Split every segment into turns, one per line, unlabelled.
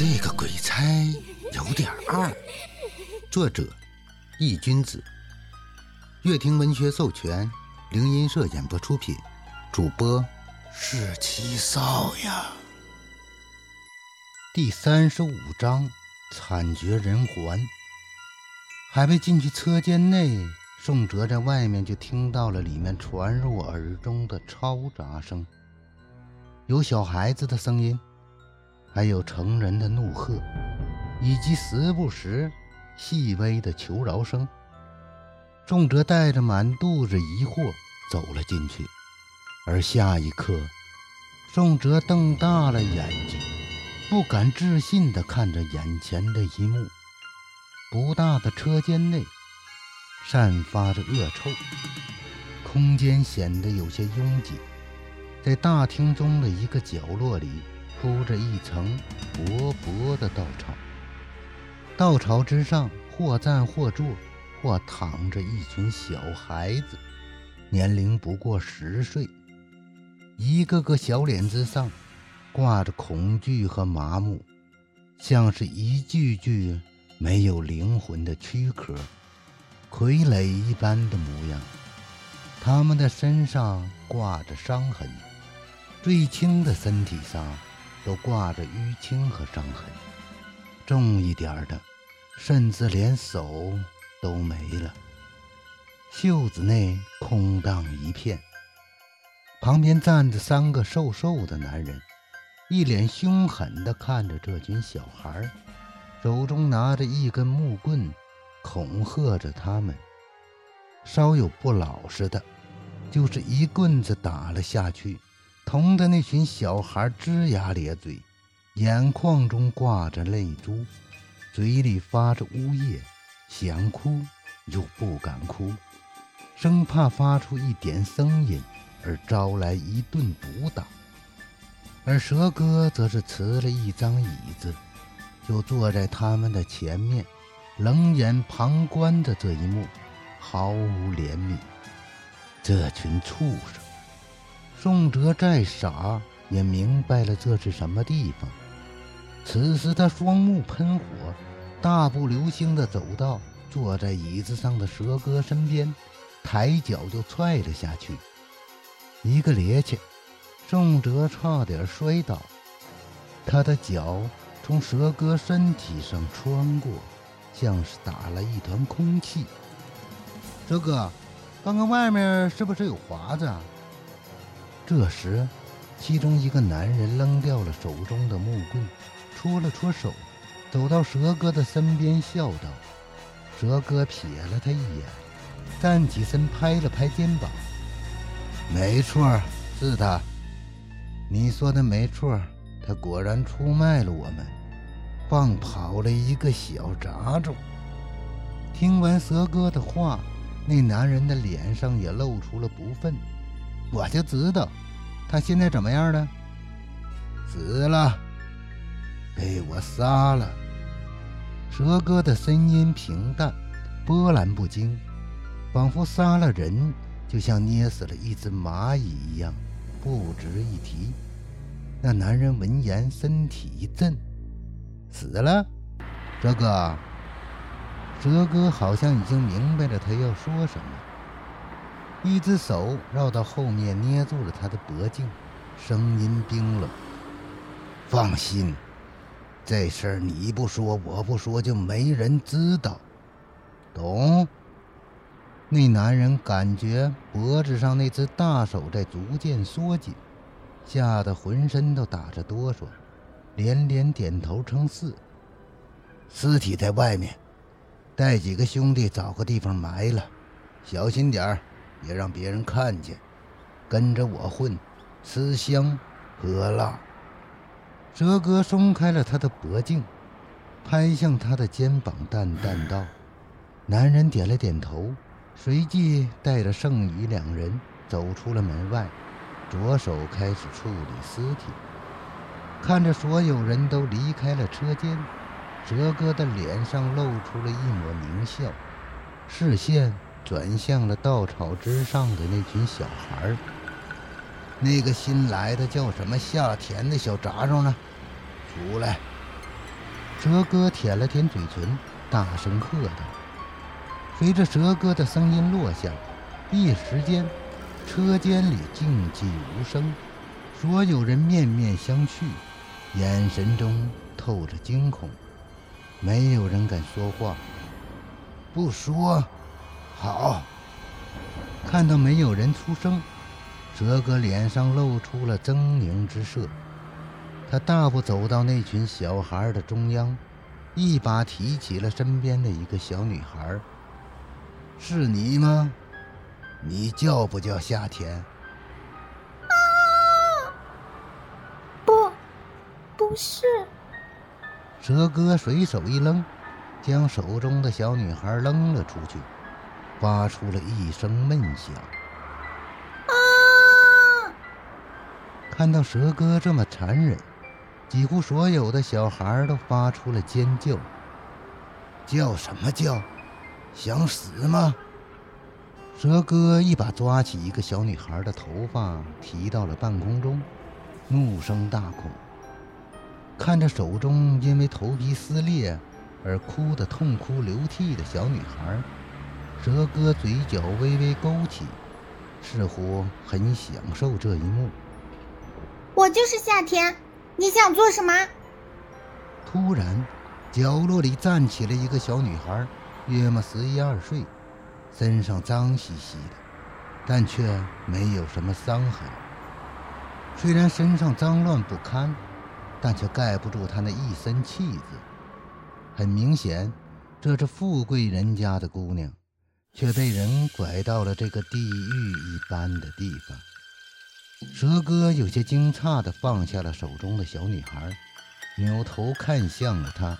这个鬼差有点二。作者：易君子，乐听文学授权，灵音社演播出品，主播是七少呀。第三十五章：惨绝人寰。还未进去车间内，宋哲在外面就听到了里面传入耳中的嘈杂声，有小孩子的声音。还有成人的怒喝，以及时不时细微的求饶声。宋哲带着满肚子疑惑走了进去，而下一刻，宋哲瞪大了眼睛，不敢置信地看着眼前的一幕：不大的车间内，散发着恶臭，空间显得有些拥挤。在大厅中的一个角落里。铺着一层薄薄的稻草，稻草之上或站或坐或躺着一群小孩子，年龄不过十岁，一个个小脸之上挂着恐惧和麻木，像是一具具没有灵魂的躯壳，傀儡一般的模样。他们的身上挂着伤痕，最轻的身体上。都挂着淤青和伤痕，重一点的，甚至连手都没了，袖子内空荡一片。旁边站着三个瘦瘦的男人，一脸凶狠地看着这群小孩，手中拿着一根木棍，恐吓着他们。稍有不老实的，就是一棍子打了下去。疼的那群小孩龇牙咧嘴，眼眶中挂着泪珠，嘴里发着呜咽，想哭又不敢哭，生怕发出一点声音而招来一顿毒打。而蛇哥则是辞了一张椅子，就坐在他们的前面，冷眼旁观着这一幕，毫无怜悯。这群畜生！宋哲再傻也明白了这是什么地方。此时他双目喷火，大步流星地走到坐在椅子上的蛇哥身边，抬脚就踹了下去。一个趔趄，宋哲差点摔倒，他的脚从蛇哥身体上穿过，像是打了一团空气。蛇哥，刚刚外面是不是有华子？啊？这时，其中一个男人扔掉了手中的木棍，搓了搓手，走到蛇哥的身边，笑道：“蛇哥瞥了他一眼，站起身，拍了拍肩膀：‘没错，是他。你说的没错，他果然出卖了我们，放跑了一个小杂种。’听完蛇哥的话，那男人的脸上也露出了不忿。我就知道。”他现在怎么样了？死了，被我杀了。蛇哥的声音平淡，波澜不惊，仿佛杀了人就像捏死了一只蚂蚁一样，不值一提。那男人闻言，身体一震：“死了？”哲哥，哲哥好像已经明白了他要说什么。一只手绕到后面，捏住了他的脖颈，声音冰冷：“放心，这事儿你不说，我不说，就没人知道，懂？”那男人感觉脖子上那只大手在逐渐缩紧，吓得浑身都打着哆嗦，连连点头称是。尸体在外面，带几个兄弟找个地方埋了，小心点儿。别让别人看见，跟着我混，吃香喝辣。哲哥松开了他的脖颈，拍向他的肩膀，淡淡道：“男人点了点头，随即带着剩余两人走出了门外，着手开始处理尸体。看着所有人都离开了车间，哲哥的脸上露出了一抹狞笑，视线。转向了稻草之上的那群小孩那个新来的叫什么夏田的小杂种呢？出来！蛇哥舔了舔嘴唇，大声喝道。随着蛇哥的声音落下，一时间，车间里静寂无声，所有人面面相觑，眼神中透着惊恐，没有人敢说话。不说，好。看到没有人出声，蛇哥脸上露出了狰狞之色。他大步走到那群小孩的中央，一把提起了身边的一个小女孩。是你吗？你叫不叫夏天？
啊！不，不是。
蛇哥随手一扔，将手中的小女孩扔了出去。发出了一声闷响。
啊！
看到蛇哥这么残忍，几乎所有的小孩都发出了尖叫。叫什么叫？想死吗？蛇哥一把抓起一个小女孩的头发，提到了半空中，怒声大哭。看着手中因为头皮撕裂而哭得痛哭流涕的小女孩。蛇哥嘴角微微勾起，似乎很享受这一幕。
我就是夏天，你想做什么？
突然，角落里站起了一个小女孩，约莫十一二岁，身上脏兮兮的，但却没有什么伤痕。虽然身上脏乱不堪，但却盖不住她那一身气质。很明显，这是富贵人家的姑娘。却被人拐到了这个地狱一般的地方。蛇哥有些惊诧地放下了手中的小女孩，扭头看向了她：“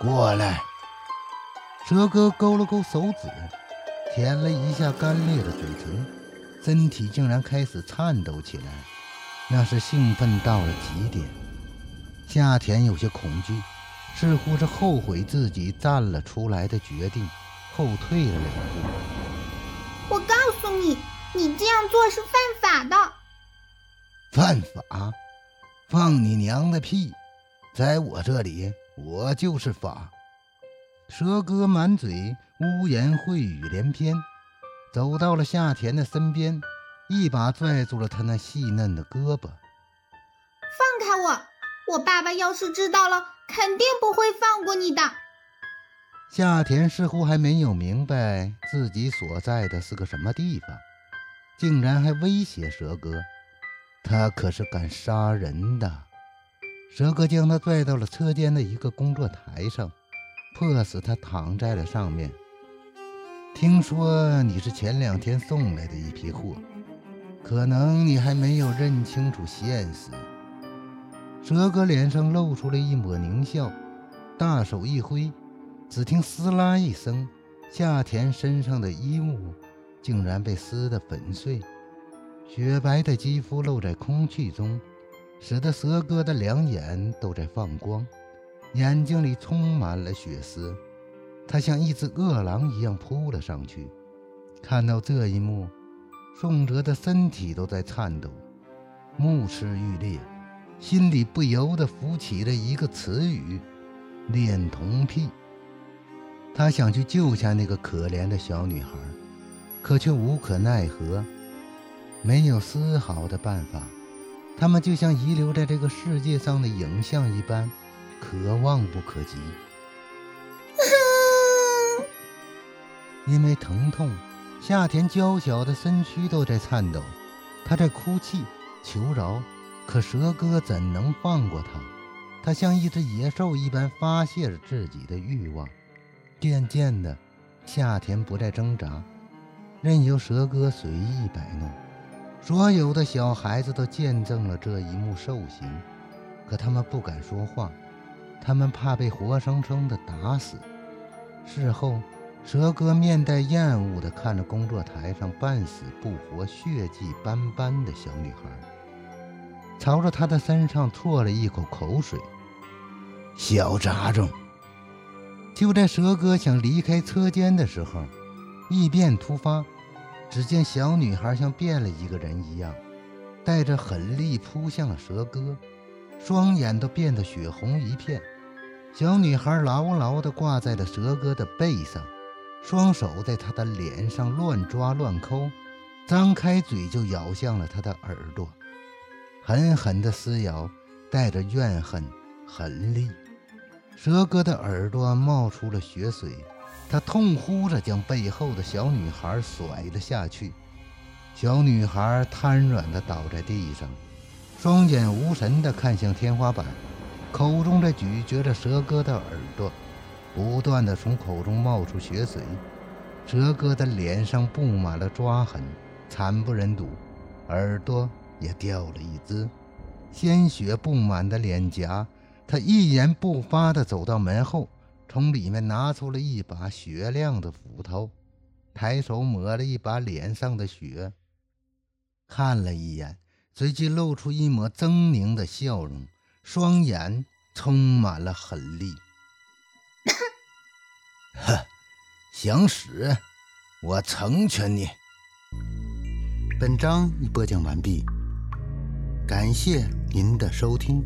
过来。”蛇哥勾了勾手指，舔了一下干裂的嘴唇，身体竟然开始颤抖起来，那是兴奋到了极点。夏田有些恐惧，似乎是后悔自己站了出来的决定。后退了两步。
我告诉你，你这样做是犯法的。
犯法？放你娘的屁！在我这里，我就是法。蛇哥满嘴污言秽语连篇，走到了夏田的身边，一把拽住了他那细嫩的胳膊。
放开我！我爸爸要是知道了，肯定不会放过你的。
夏田似乎还没有明白自己所在的是个什么地方，竟然还威胁蛇哥。他可是敢杀人的。蛇哥将他拽到了车间的一个工作台上，迫使他躺在了上面。听说你是前两天送来的一批货，可能你还没有认清楚现实。蛇哥脸上露出了一抹狞笑，大手一挥。只听“撕拉”一声，夏田身上的衣物竟然被撕得粉碎，雪白的肌肤露在空气中，使得蛇哥的两眼都在放光，眼睛里充满了血丝。他像一只饿狼一样扑了上去。看到这一幕，宋哲的身体都在颤抖，目赤欲裂，心里不由得浮起了一个词语：恋童癖。他想去救下那个可怜的小女孩，可却无可奈何，没有丝毫的办法。他们就像遗留在这个世界上的影像一般，可望不可及。因为疼痛，夏田娇小的身躯都在颤抖，他在哭泣求饶，可蛇哥怎能放过他？他像一只野兽一般发泄着自己的欲望。渐渐的，夏田不再挣扎，任由蛇哥随意摆弄。所有的小孩子都见证了这一幕兽行，可他们不敢说话，他们怕被活生生的打死。事后，蛇哥面带厌恶地看着工作台上半死不活、血迹斑斑的小女孩，朝着她的身上啜了一口口水：“小杂种！”就在蛇哥想离开车间的时候，异变突发。只见小女孩像变了一个人一样，带着狠力扑向了蛇哥，双眼都变得血红一片。小女孩牢牢地挂在了蛇哥的背上，双手在他的脸上乱抓乱抠，张开嘴就咬向了他的耳朵，狠狠地撕咬，带着怨恨、狠力。蛇哥的耳朵冒出了血水，他痛呼着将背后的小女孩甩了下去。小女孩瘫软地倒在地上，双眼无神地看向天花板，口中在咀嚼着蛇哥的耳朵，不断地从口中冒出血水。蛇哥的脸上布满了抓痕，惨不忍睹，耳朵也掉了一只，鲜血布满的脸颊。他一言不发地走到门后，从里面拿出了一把雪亮的斧头，抬手抹了一把脸上的血，看了一眼，随即露出一抹狰狞的笑容，双眼充满了狠戾。哼，想死，我成全你。本章已播讲完毕，感谢您的收听。